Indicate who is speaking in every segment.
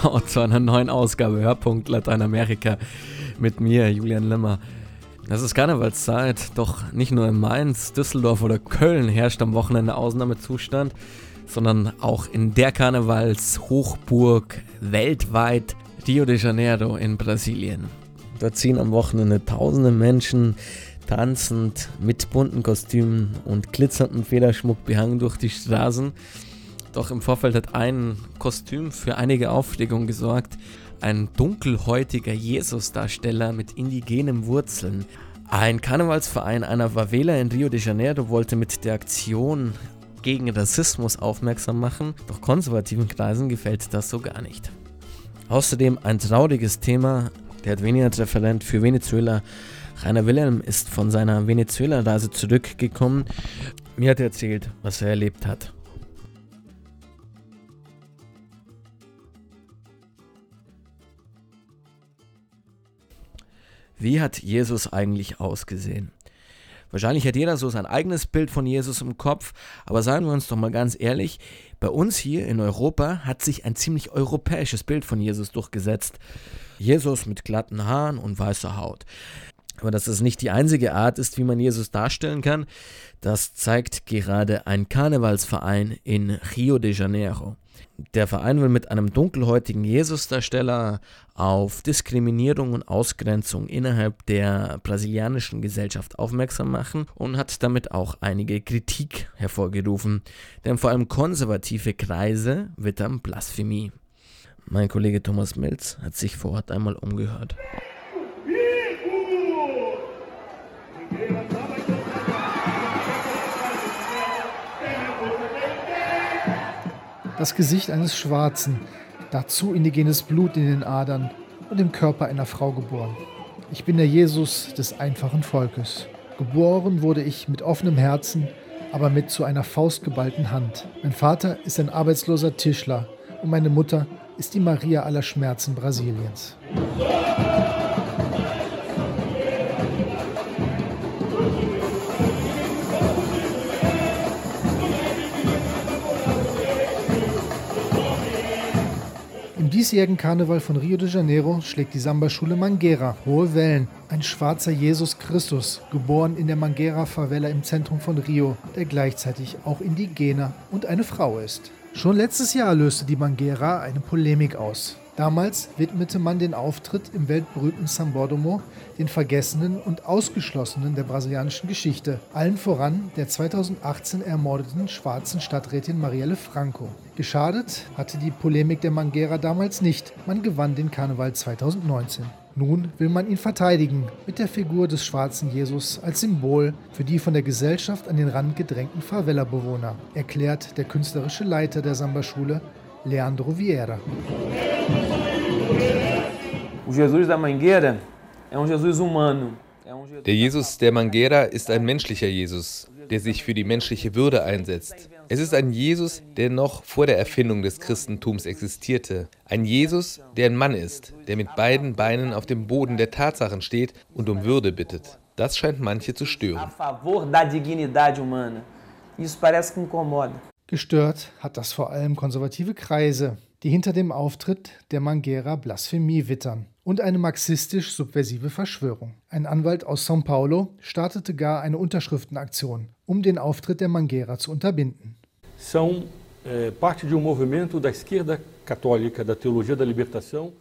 Speaker 1: Ciao zu einer neuen Ausgabe Hörpunkt Lateinamerika mit mir, Julian Limmer. Es ist Karnevalszeit, doch nicht nur in Mainz, Düsseldorf oder Köln herrscht am Wochenende Ausnahmezustand, sondern auch in der Karnevalshochburg weltweit Rio de Janeiro in Brasilien. Dort ziehen am Wochenende tausende Menschen tanzend mit bunten Kostümen und glitzernden Federschmuck behangen durch die Straßen. Doch im Vorfeld hat ein Kostüm für einige Aufregung gesorgt. Ein dunkelhäutiger Jesus-Darsteller mit indigenen Wurzeln. Ein Karnevalsverein einer Favela in Rio de Janeiro wollte mit der Aktion gegen Rassismus aufmerksam machen, doch konservativen Kreisen gefällt das so gar nicht. Außerdem ein trauriges Thema, der Adveniat-Referent für Venezuela Rainer Wilhelm ist von seiner Venezuela-Reise zurückgekommen. Mir hat er erzählt, was er erlebt hat. Wie hat Jesus eigentlich ausgesehen? Wahrscheinlich hat jeder so sein eigenes Bild von Jesus im Kopf, aber sagen wir uns doch mal ganz ehrlich, bei uns hier in Europa hat sich ein ziemlich europäisches Bild von Jesus durchgesetzt. Jesus mit glatten Haaren und weißer Haut. Aber dass es nicht die einzige Art ist, wie man Jesus darstellen kann, das zeigt gerade ein Karnevalsverein in Rio de Janeiro. Der Verein will mit einem dunkelhäutigen Jesusdarsteller auf Diskriminierung und Ausgrenzung innerhalb der brasilianischen Gesellschaft aufmerksam machen und hat damit auch einige Kritik hervorgerufen, denn vor allem konservative Kreise wittern Blasphemie. Mein Kollege Thomas Milz hat sich vor Ort einmal umgehört.
Speaker 2: Das Gesicht eines Schwarzen, dazu indigenes Blut in den Adern und im Körper einer Frau geboren. Ich bin der Jesus des einfachen Volkes. Geboren wurde ich mit offenem Herzen, aber mit zu einer faustgeballten Hand. Mein Vater ist ein arbeitsloser Tischler und meine Mutter ist die Maria aller Schmerzen Brasiliens. Diesjährigen Karneval von Rio de Janeiro schlägt die Samba-Schule Manguera hohe Wellen. Ein schwarzer Jesus Christus, geboren in der Manguera-Favela im Zentrum von Rio, der gleichzeitig auch Indigener und eine Frau ist. Schon letztes Jahr löste die Manguera eine Polemik aus. Damals widmete man den Auftritt im weltberühmten Sambódromo den Vergessenen und Ausgeschlossenen der brasilianischen Geschichte, allen voran der 2018 ermordeten schwarzen Stadträtin Marielle Franco. Geschadet hatte die Polemik der Manguera damals nicht, man gewann den Karneval 2019. Nun will man ihn verteidigen mit der Figur des schwarzen Jesus als Symbol für die von der Gesellschaft an den Rand gedrängten Favela-Bewohner, erklärt der künstlerische Leiter der Samba-Schule, Leandro Vieira.
Speaker 3: O Jesus da Mangueira é um Jesus humano.
Speaker 4: Der Jesus der Mangueira ist ein menschlicher Jesus, der sich für die menschliche Würde einsetzt. Es ist ein Jesus, der noch vor der Erfindung des Christentums existierte. Ein Jesus, der ein Mann ist, der mit beiden Beinen auf dem Boden der Tatsachen steht und um Würde bittet. Das scheint manche zu stören.
Speaker 2: Gestört hat das vor allem konservative Kreise, die hinter dem Auftritt der Manguera Blasphemie wittern und eine marxistisch-subversive Verschwörung. Ein Anwalt aus São Paulo startete gar eine Unterschriftenaktion, um den Auftritt der Manguera zu unterbinden.
Speaker 5: São eh, parte de um movimento da esquerda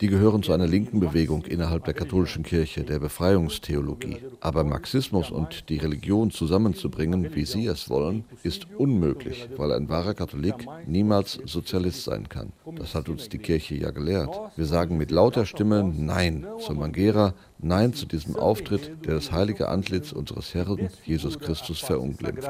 Speaker 6: die gehören zu einer linken Bewegung innerhalb der katholischen Kirche, der Befreiungstheologie. Aber Marxismus und die Religion zusammenzubringen, wie sie es wollen, ist unmöglich, weil ein wahrer Katholik niemals Sozialist sein kann. Das hat uns die Kirche ja gelehrt. Wir sagen mit lauter Stimme Nein zur Mangera, Nein zu diesem Auftritt, der das heilige Antlitz unseres Herrn Jesus Christus verunglimpft.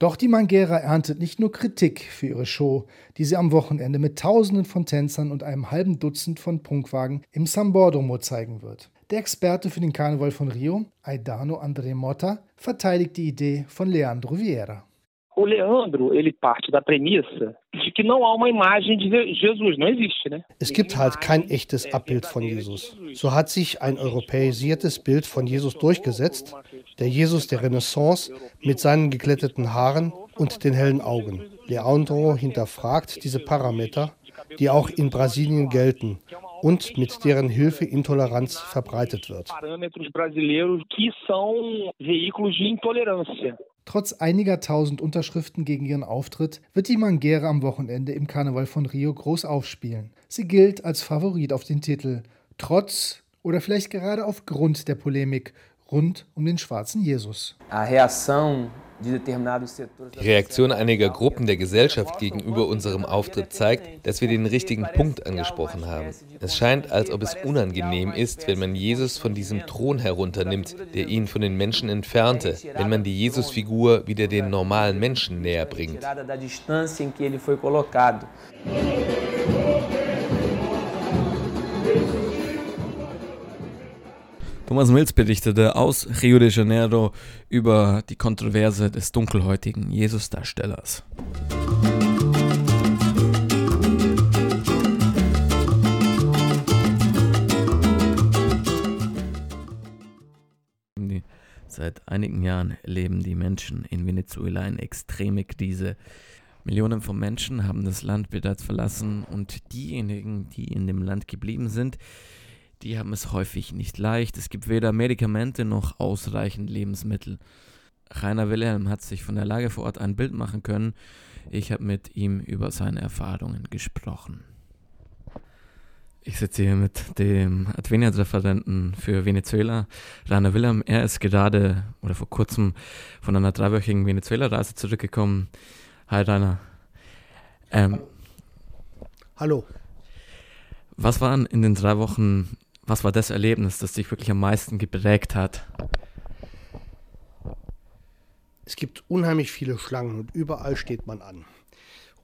Speaker 2: Doch die Manguera erntet nicht nur Kritik für ihre Show, die sie am Wochenende mit Tausenden von Tänzern und einem halben Dutzend von Prunkwagen im Sambódromo zeigen wird. Der Experte für den Karneval von Rio, Aidano André Motta, verteidigt die Idee von Leandro Vieira.
Speaker 7: O Leandro, ele parte da premissa que não há uma imagem de Jesus, não existe, né?
Speaker 8: Es gibt halt kein echtes Abbild von Jesus. So hat sich ein europäisiertes Bild von Jesus durchgesetzt, der Jesus der Renaissance mit seinen geglätteten Haaren und den hellen Augen. Leandro hinterfragt diese Parameter, die auch in Brasilien gelten und mit deren Hilfe Intoleranz verbreitet wird.
Speaker 2: Trotz einiger tausend Unterschriften gegen ihren Auftritt wird die Manguera am Wochenende im Karneval von Rio groß aufspielen. Sie gilt als Favorit auf den Titel, trotz oder vielleicht gerade aufgrund der Polemik rund um den schwarzen Jesus.
Speaker 4: Die Reaktion einiger Gruppen der Gesellschaft gegenüber unserem Auftritt zeigt, dass wir den richtigen Punkt angesprochen haben. Es scheint, als ob es unangenehm ist, wenn man Jesus von diesem Thron herunternimmt, der ihn von den Menschen entfernte, wenn man die Jesusfigur wieder den normalen Menschen näher bringt.
Speaker 1: Thomas Mills berichtete aus Rio de Janeiro über die Kontroverse des dunkelhäutigen Jesusdarstellers. Seit einigen Jahren erleben die Menschen in Venezuela eine extreme Krise. Millionen von Menschen haben das Land bereits verlassen und diejenigen, die in dem Land geblieben sind, die haben es häufig nicht leicht. Es gibt weder Medikamente noch ausreichend Lebensmittel. Rainer Wilhelm hat sich von der Lage vor Ort ein Bild machen können. Ich habe mit ihm über seine Erfahrungen gesprochen. Ich sitze hier mit dem Adveniat-Referenten für Venezuela, Rainer Wilhelm. Er ist gerade oder vor kurzem von einer dreiwöchigen Venezuela-Reise zurückgekommen. Hi Rainer. Ähm,
Speaker 8: Hallo.
Speaker 1: Was waren in den drei Wochen was war das Erlebnis, das dich wirklich am meisten geprägt hat?
Speaker 8: Es gibt unheimlich viele Schlangen und überall steht man an.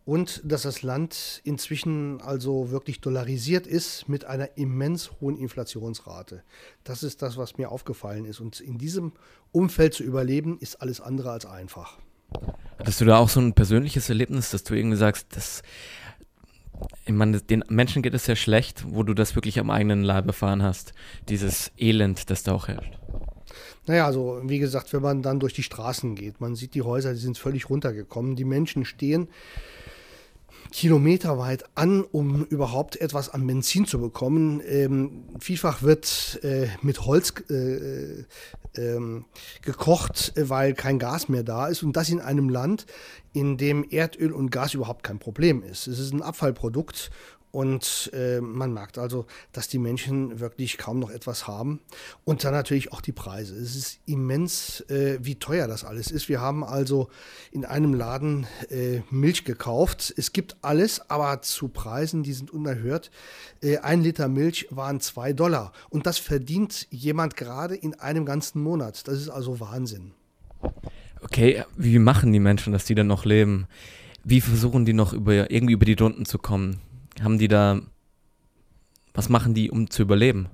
Speaker 8: Und dass das Land inzwischen also wirklich dollarisiert ist mit einer immens hohen Inflationsrate. Das ist das, was mir aufgefallen ist. Und in diesem Umfeld zu überleben, ist alles andere als einfach.
Speaker 1: Hattest du da auch so ein persönliches Erlebnis, dass du irgendwie sagst, das ich meine, den Menschen geht es sehr schlecht, wo du das wirklich am eigenen Leib erfahren hast, dieses Elend, das da auch herrscht.
Speaker 8: Naja, also wie gesagt, wenn man dann durch die Straßen geht, man sieht die Häuser, die sind völlig runtergekommen, die Menschen stehen kilometerweit an, um überhaupt etwas an Benzin zu bekommen. Ähm, vielfach wird äh, mit Holz äh, äh, gekocht, weil kein Gas mehr da ist und das in einem Land, in dem Erdöl und Gas überhaupt kein Problem ist. Es ist ein Abfallprodukt und äh, man merkt also, dass die Menschen wirklich kaum noch etwas haben. Und dann natürlich auch die Preise. Es ist immens, äh, wie teuer das alles ist. Wir haben also in einem Laden äh, Milch gekauft. Es gibt alles, aber zu Preisen, die sind unerhört. Äh, ein Liter Milch waren zwei Dollar. Und das verdient jemand gerade in einem ganzen Monat. Das ist also Wahnsinn.
Speaker 1: Okay, wie machen die Menschen, dass die dann noch leben? Wie versuchen die noch über, irgendwie über die Runden zu kommen? Haben die da, was machen die, um zu überleben?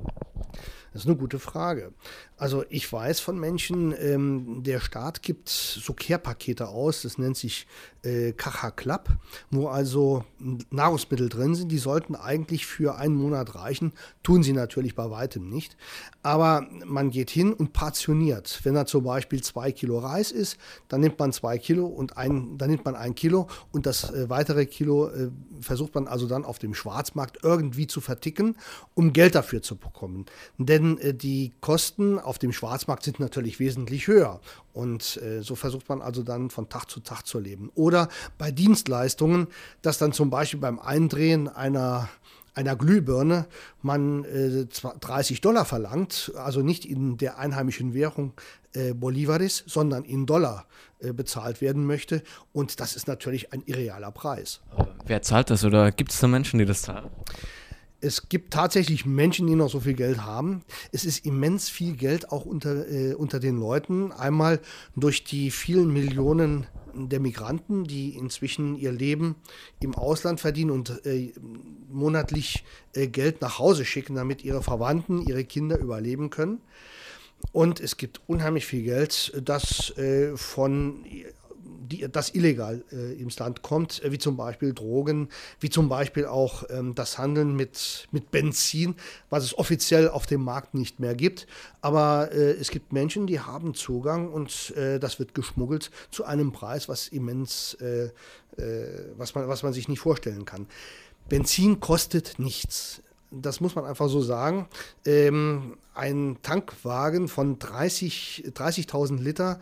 Speaker 8: Das ist eine gute Frage. Also ich weiß von Menschen, ähm, der Staat gibt so Care-Pakete aus, das nennt sich äh, Kacha Club, wo also Nahrungsmittel drin sind, die sollten eigentlich für einen Monat reichen, tun sie natürlich bei weitem nicht. Aber man geht hin und portioniert. Wenn da zum Beispiel zwei Kilo Reis ist, dann nimmt man zwei Kilo und ein, dann nimmt man ein Kilo und das äh, weitere Kilo äh, versucht man also dann auf dem Schwarzmarkt irgendwie zu verticken, um Geld dafür zu bekommen. Denn äh, die Kosten auf dem Schwarzmarkt sind natürlich wesentlich höher. Und äh, so versucht man also dann von Tag zu Tag zu leben. Oder bei Dienstleistungen, dass dann zum Beispiel beim Eindrehen einer einer Glühbirne man äh, 30 Dollar verlangt, also nicht in der einheimischen Währung äh, Bolivares, sondern in Dollar äh, bezahlt werden möchte. Und das ist natürlich ein irrealer Preis.
Speaker 1: Wer zahlt das oder gibt es da Menschen, die das zahlen?
Speaker 8: Es gibt tatsächlich Menschen, die noch so viel Geld haben. Es ist immens viel Geld auch unter, äh, unter den Leuten. Einmal durch die vielen Millionen der Migranten, die inzwischen ihr Leben im Ausland verdienen und äh, monatlich äh, Geld nach Hause schicken, damit ihre Verwandten, ihre Kinder überleben können. Und es gibt unheimlich viel Geld, das äh, von die, das illegal äh, ins Land kommt, äh, wie zum Beispiel Drogen, wie zum Beispiel auch ähm, das Handeln mit, mit Benzin, was es offiziell auf dem Markt nicht mehr gibt. Aber äh, es gibt Menschen, die haben Zugang und äh, das wird geschmuggelt zu einem Preis, was immens, äh, äh, was, man, was man sich nicht vorstellen kann. Benzin kostet nichts. Das muss man einfach so sagen. Ähm, ein Tankwagen von 30.000 30 Liter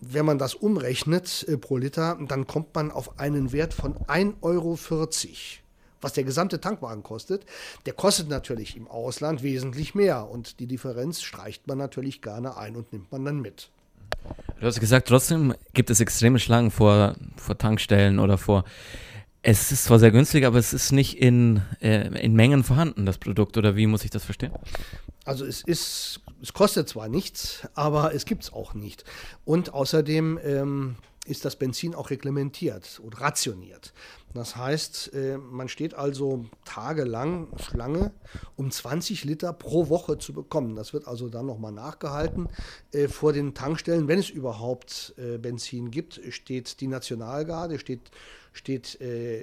Speaker 8: wenn man das umrechnet äh, pro Liter, dann kommt man auf einen Wert von 1,40 Euro, was der gesamte Tankwagen kostet. Der kostet natürlich im Ausland wesentlich mehr und die Differenz streicht man natürlich gerne ein und nimmt man dann mit.
Speaker 1: Du hast gesagt, trotzdem gibt es extreme Schlangen vor, vor Tankstellen oder vor. Es ist zwar sehr günstig, aber es ist nicht in, äh, in Mengen vorhanden, das Produkt, oder wie muss ich das verstehen?
Speaker 8: Also es ist, es kostet zwar nichts, aber es gibt es auch nicht. Und außerdem ähm, ist das Benzin auch reglementiert und rationiert. Das heißt, äh, man steht also tagelang Schlange, um 20 Liter pro Woche zu bekommen. Das wird also dann nochmal nachgehalten äh, vor den Tankstellen. Wenn es überhaupt äh, Benzin gibt, steht die Nationalgarde, steht, steht,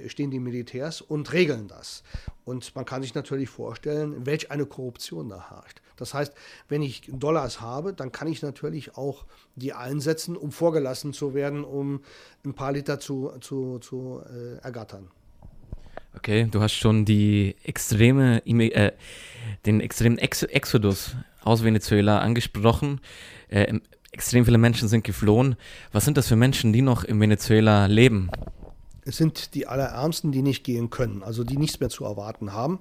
Speaker 8: stehen die Militärs und regeln das. Und man kann sich natürlich vorstellen, welch eine Korruption da herrscht. Das heißt, wenn ich Dollars habe, dann kann ich natürlich auch die einsetzen, um vorgelassen zu werden, um ein paar Liter zu, zu, zu äh, ergattern.
Speaker 1: Okay, du hast schon die extreme, äh, den extremen Ex Exodus aus Venezuela angesprochen. Äh, extrem viele Menschen sind geflohen. Was sind das für Menschen, die noch in Venezuela leben?
Speaker 8: Es sind die Allerärmsten, die nicht gehen können, also die nichts mehr zu erwarten haben.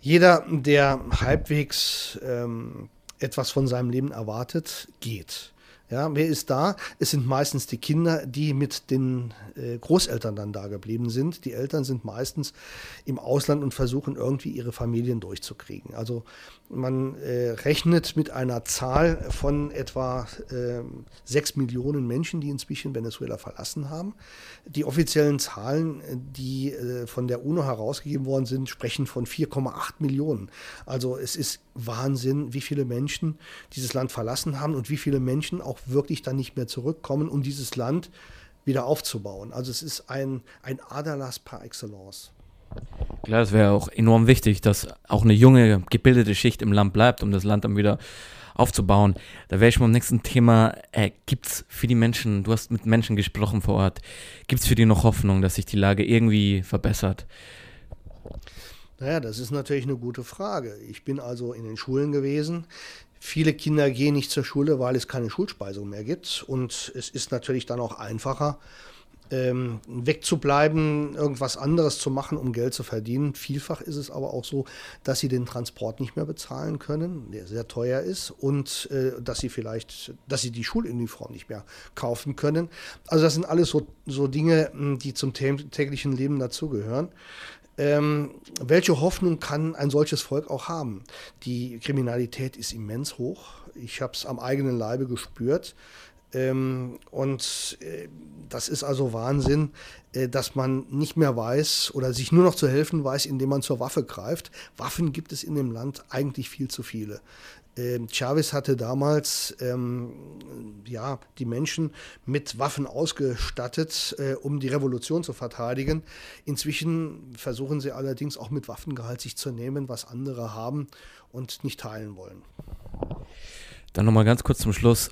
Speaker 8: Jeder, der halbwegs ähm, etwas von seinem Leben erwartet, geht. Ja, wer ist da? Es sind meistens die Kinder, die mit den äh, Großeltern dann da geblieben sind. Die Eltern sind meistens im Ausland und versuchen irgendwie ihre Familien durchzukriegen. Also man äh, rechnet mit einer Zahl von etwa äh, sechs Millionen Menschen, die inzwischen Venezuela verlassen haben. Die offiziellen Zahlen, die äh, von der UNO herausgegeben worden sind, sprechen von 4,8 Millionen. Also es ist Wahnsinn, wie viele Menschen dieses Land verlassen haben und wie viele Menschen auch wirklich dann nicht mehr zurückkommen, um dieses Land wieder aufzubauen. Also es ist ein, ein Aderlass par excellence.
Speaker 1: Klar, es wäre auch enorm wichtig, dass auch eine junge, gebildete Schicht im Land bleibt, um das Land dann wieder aufzubauen. Da wäre ich am nächsten Thema. Äh, gibt es für die Menschen, du hast mit Menschen gesprochen vor Ort, gibt es für die noch Hoffnung, dass sich die Lage irgendwie verbessert?
Speaker 8: Naja, das ist natürlich eine gute Frage. Ich bin also in den Schulen gewesen. Viele Kinder gehen nicht zur Schule, weil es keine Schulspeisung mehr gibt. Und es ist natürlich dann auch einfacher, ähm, wegzubleiben, irgendwas anderes zu machen, um Geld zu verdienen. Vielfach ist es aber auch so, dass sie den Transport nicht mehr bezahlen können, der sehr teuer ist, und äh, dass sie vielleicht, dass sie die Schuluniform nicht mehr kaufen können. Also das sind alles so, so Dinge, hm, die zum täglichen Leben dazugehören. Ähm, welche Hoffnung kann ein solches Volk auch haben? Die Kriminalität ist immens hoch. Ich habe es am eigenen Leibe gespürt. Ähm, und äh, das ist also Wahnsinn, äh, dass man nicht mehr weiß oder sich nur noch zu helfen weiß, indem man zur Waffe greift. Waffen gibt es in dem Land eigentlich viel zu viele. Ähm, Chavez hatte damals ähm, ja, die Menschen mit Waffen ausgestattet, äh, um die Revolution zu verteidigen. Inzwischen versuchen sie allerdings auch mit Waffengehalt sich zu nehmen, was andere haben und nicht teilen wollen.
Speaker 1: Dann nochmal ganz kurz zum Schluss.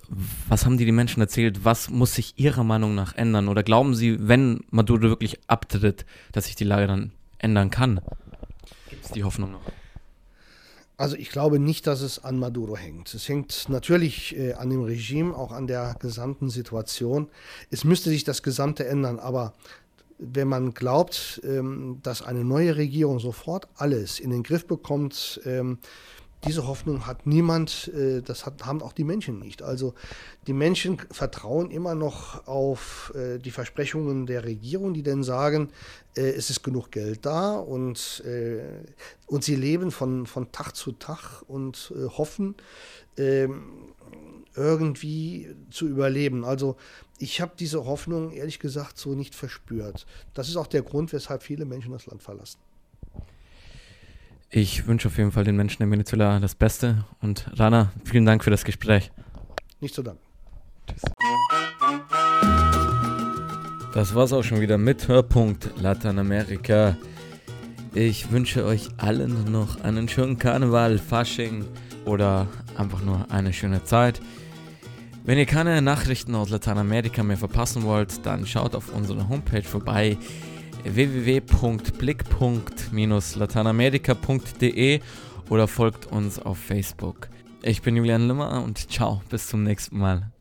Speaker 1: Was haben die, die Menschen erzählt? Was muss sich Ihrer Meinung nach ändern? Oder glauben Sie, wenn Maduro wirklich abtritt, dass sich die Lage dann ändern kann? Gibt es die Hoffnung noch?
Speaker 8: Also ich glaube nicht, dass es an Maduro hängt. Es hängt natürlich äh, an dem Regime, auch an der gesamten Situation. Es müsste sich das Gesamte ändern, aber wenn man glaubt, ähm, dass eine neue Regierung sofort alles in den Griff bekommt, ähm, diese Hoffnung hat niemand, äh, das hat, haben auch die Menschen nicht. Also die Menschen vertrauen immer noch auf äh, die Versprechungen der Regierung, die dann sagen, äh, es ist genug Geld da und, und sie leben von, von Tag zu Tag und hoffen, ähm, irgendwie zu überleben. Also ich habe diese Hoffnung ehrlich gesagt so nicht verspürt. Das ist auch der Grund, weshalb viele Menschen das Land verlassen.
Speaker 1: Ich wünsche auf jeden Fall den Menschen in Venezuela das Beste und Rana, vielen Dank für das Gespräch.
Speaker 8: Nicht zu danken. Tschüss.
Speaker 1: Das war's auch schon wieder mit Hörpunkt Lateinamerika. Ich wünsche euch allen noch einen schönen Karneval, Fasching oder einfach nur eine schöne Zeit. Wenn ihr keine Nachrichten aus Lateinamerika mehr verpassen wollt, dann schaut auf unserer Homepage vorbei www.blick.-lateinamerika.de oder folgt uns auf Facebook. Ich bin Julian Limmer und ciao, bis zum nächsten Mal.